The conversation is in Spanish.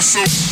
awesome.